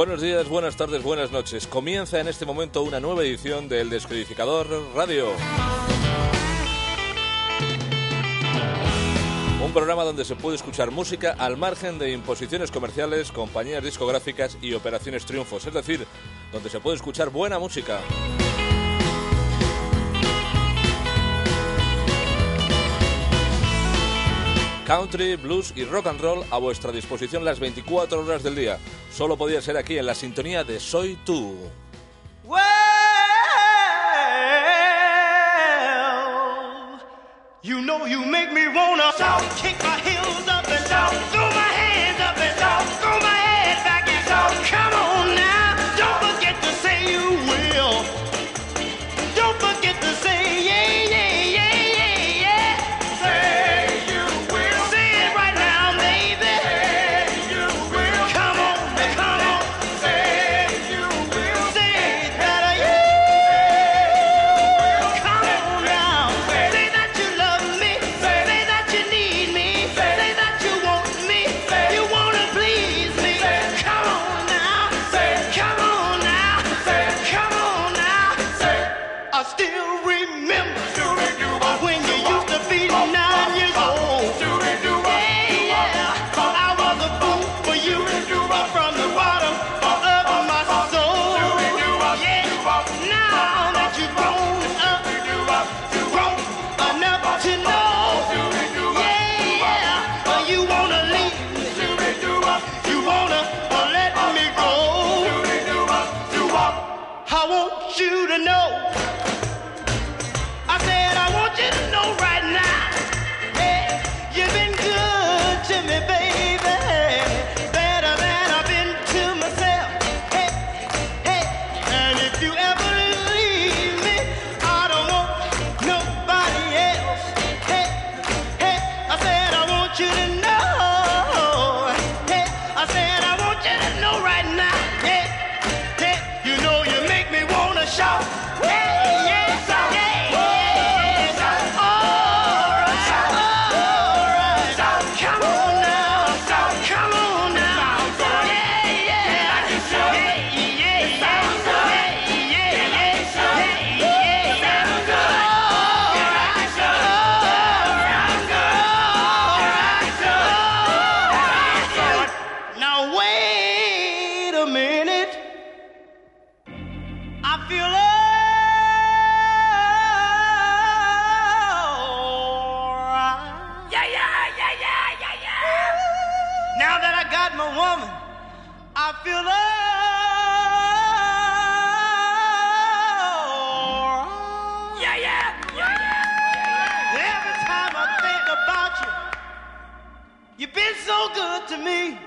Buenos días, buenas tardes, buenas noches. Comienza en este momento una nueva edición del Descodificador Radio. Un programa donde se puede escuchar música al margen de imposiciones comerciales, compañías discográficas y operaciones triunfos, es decir, donde se puede escuchar buena música. country, blues y rock and roll a vuestra disposición las 24 horas del día. Solo podía ser aquí en la sintonía de Soy tú. so good to me.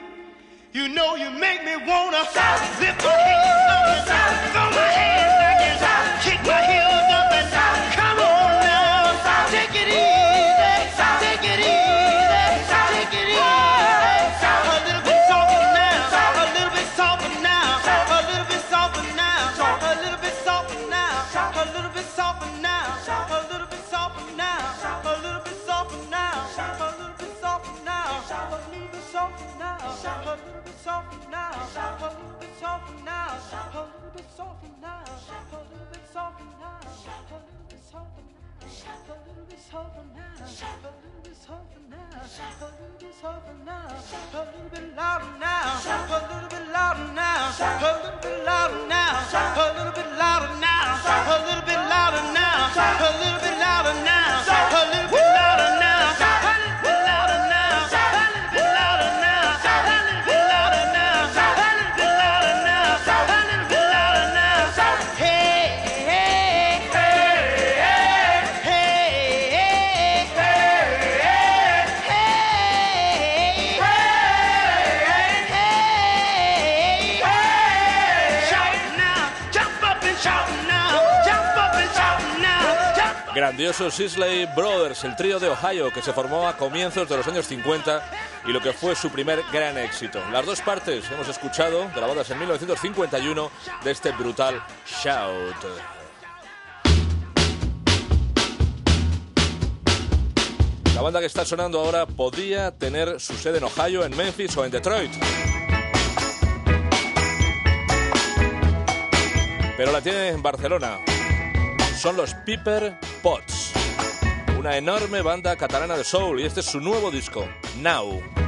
You know you make me wanna shout, lift my hands up and shout, throw my hands back and shout, kick my heels up and shout. Come on now, shout, take it easy, shout, take it easy, shout, take it easy, shout. A little bit softer now, shout, a little bit softer now, shout, a little bit softer now, shout, a little bit softer now, shout, a little bit softer now, shout, a little bit softer now, shout, soft now. Shout. A little bit soft now. Shout. A little bit soft now. Shout. A little bit soft now. Shout. A little bit soft now. Shout. A little bit soft now. Shout. A little bit soft now. Shout. A little bit soft now. Shout. A little bit soft now. A little bit louder now. Shout. A little bit louder now. Shout. A little bit louder now. Shout. A little bit louder now. Shout. A little bit louder now. Shout. A little bit louder now. Shout. A little bit Grandiosos Isley Brothers, el trío de Ohio que se formó a comienzos de los años 50 y lo que fue su primer gran éxito. Las dos partes hemos escuchado, grabadas en 1951, de este brutal Shout. La banda que está sonando ahora podría tener su sede en Ohio, en Memphis o en Detroit. Pero la tiene en Barcelona. Son los Piper Pots, una enorme banda catalana de soul y este es su nuevo disco, Now.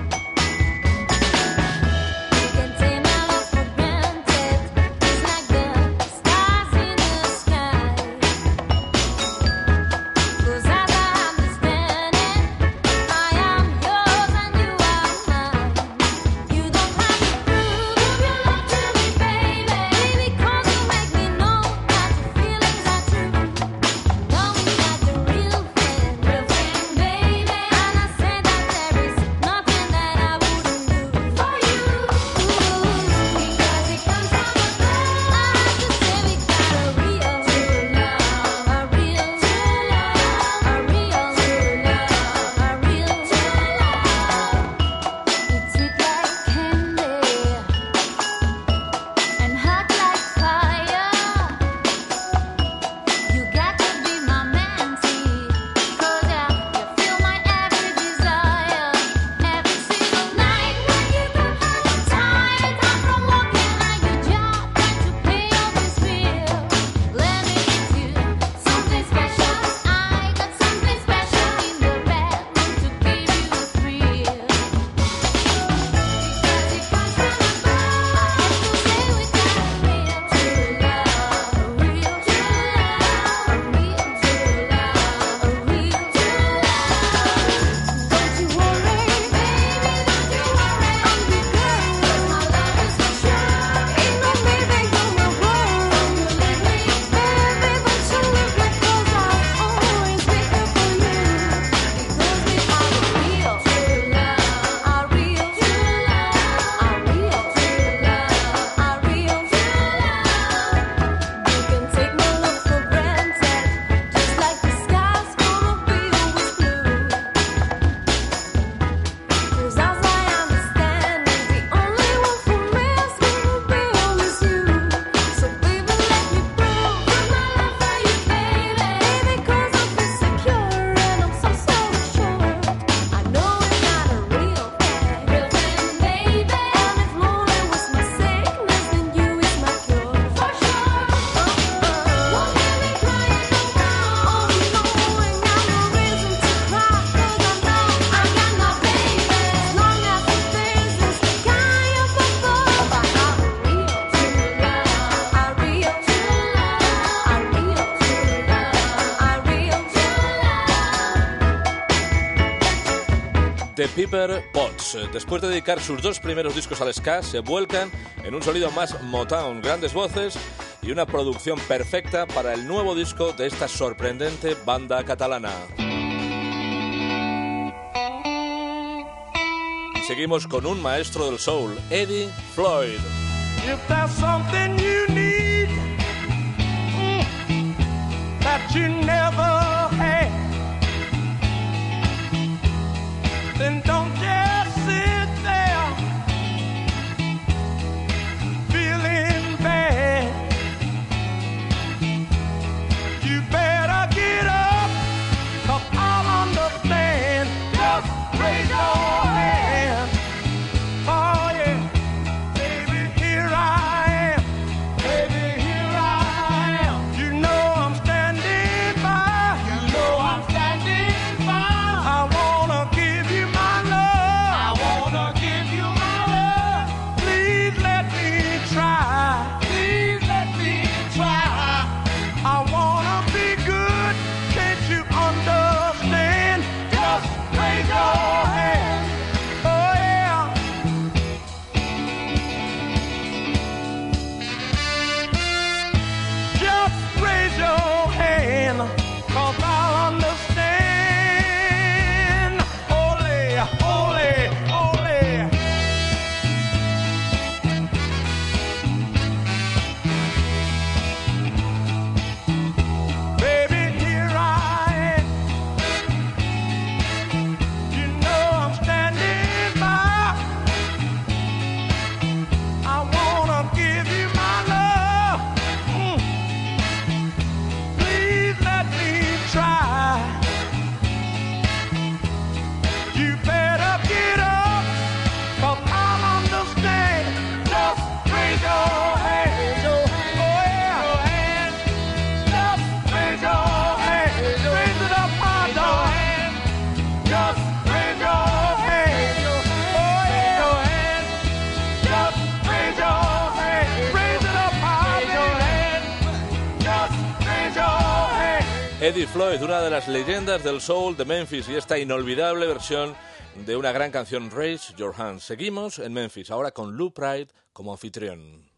Piper Potts. Después de dedicar sus dos primeros discos al ska, se vuelcan en un sonido más Motown, grandes voces y una producción perfecta para el nuevo disco de esta sorprendente banda catalana. Y seguimos con un maestro del soul, Eddie Floyd. Floyd, una de las leyendas del soul de Memphis y esta inolvidable versión de una gran canción Raise Your Hands. Seguimos en Memphis, ahora con Lou Pride como anfitrión.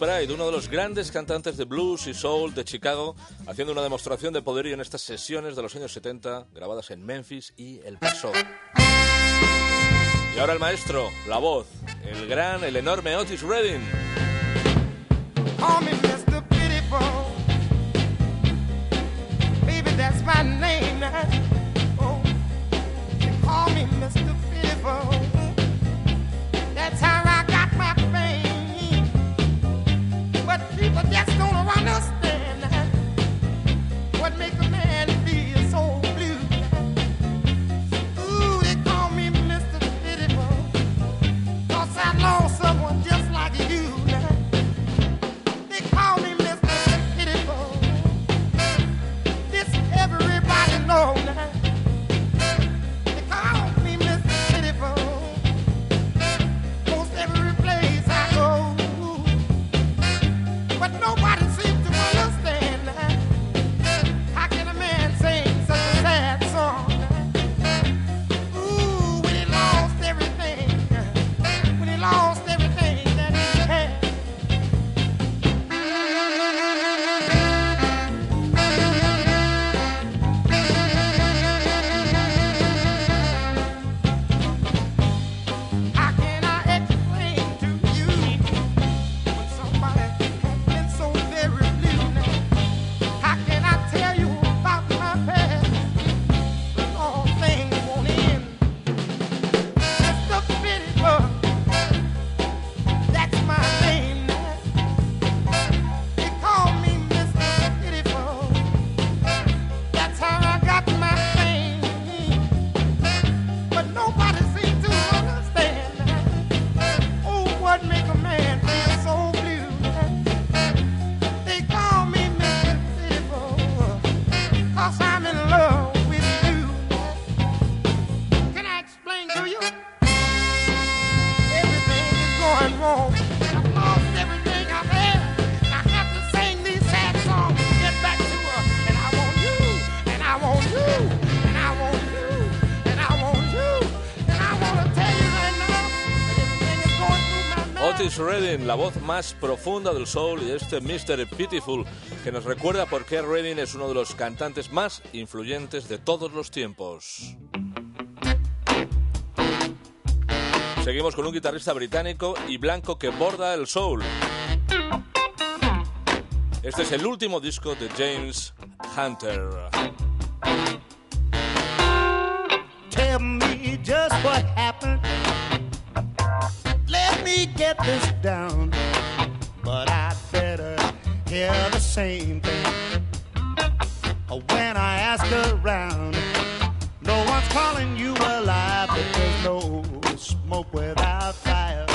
Uno de los grandes cantantes de blues y soul de Chicago, haciendo una demostración de poderío en estas sesiones de los años 70, grabadas en Memphis y El Paso. Y ahora el maestro, la voz, el gran, el enorme Otis Redding. gracias. Redding, la voz más profunda del soul y este Mr. Pitiful, que nos recuerda por qué Redding es uno de los cantantes más influyentes de todos los tiempos. Seguimos con un guitarrista británico y blanco que borda el soul. Este es el último disco de James Hunter. Tell me just what happened. Get this down. But I better hear the same thing. When I ask around, no one's calling you alive, but there's no smoke without fire.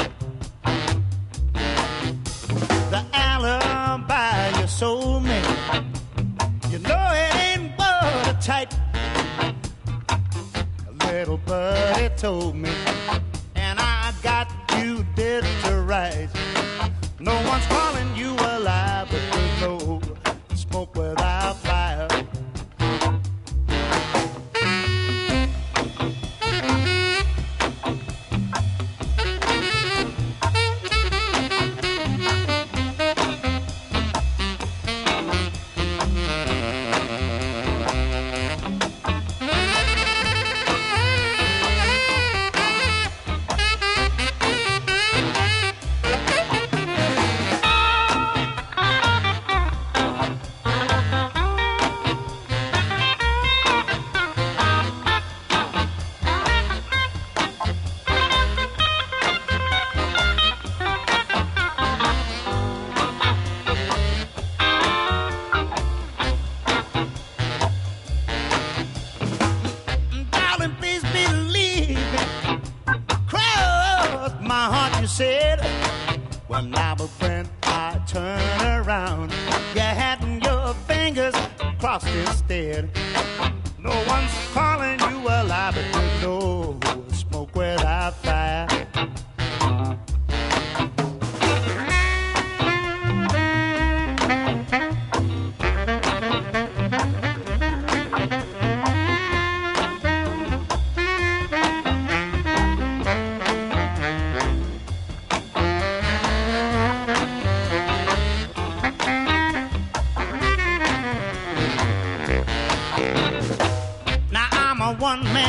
The alibi you sold me, you know it ain't watertight. A little birdie told me, No one's calling you instead.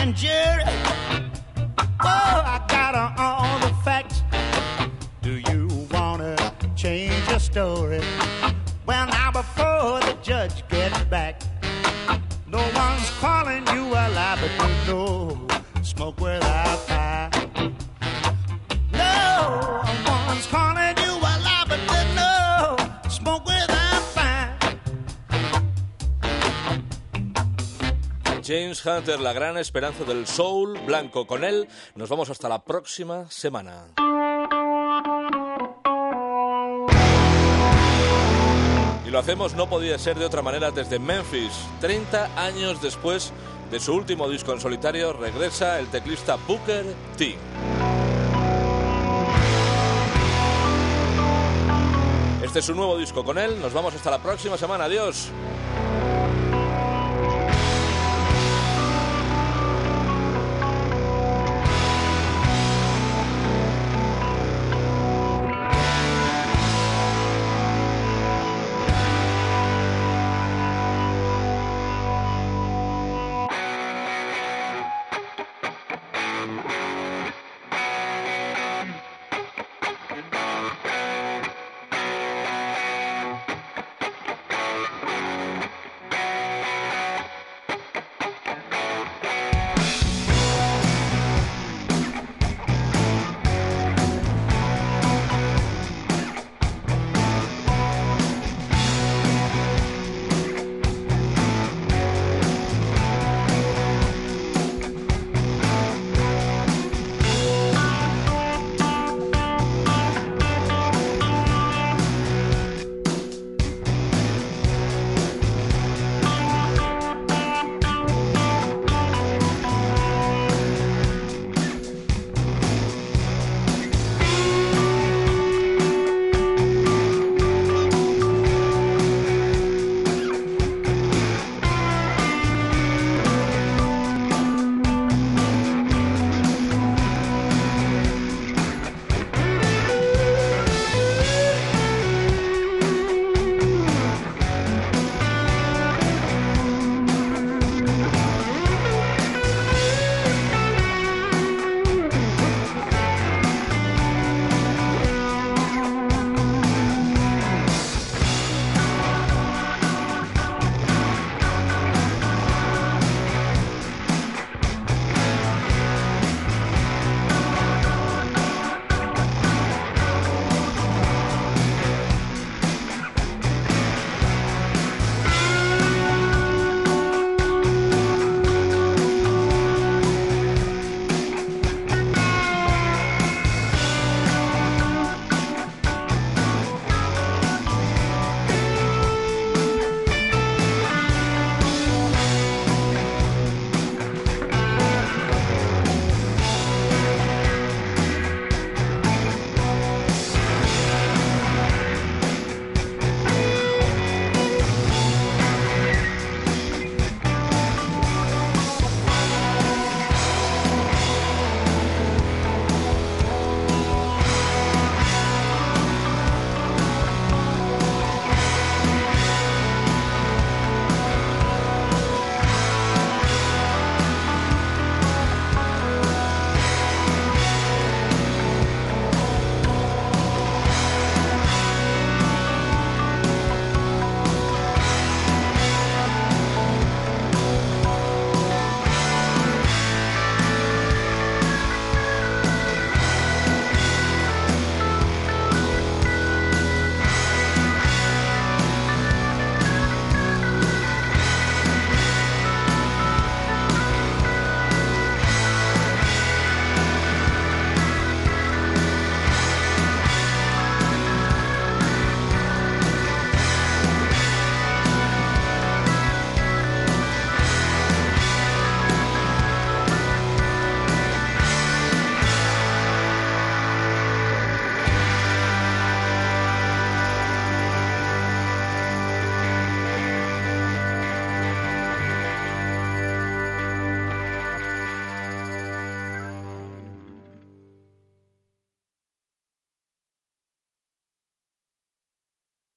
A one jury. Oh, I got all the facts. Do you wanna change your story? Hunter, la gran esperanza del soul blanco. Con él nos vamos hasta la próxima semana. Y lo hacemos no podía ser de otra manera desde Memphis. 30 años después de su último disco en solitario, regresa el teclista Booker T. Este es su nuevo disco. Con él nos vamos hasta la próxima semana. Adiós.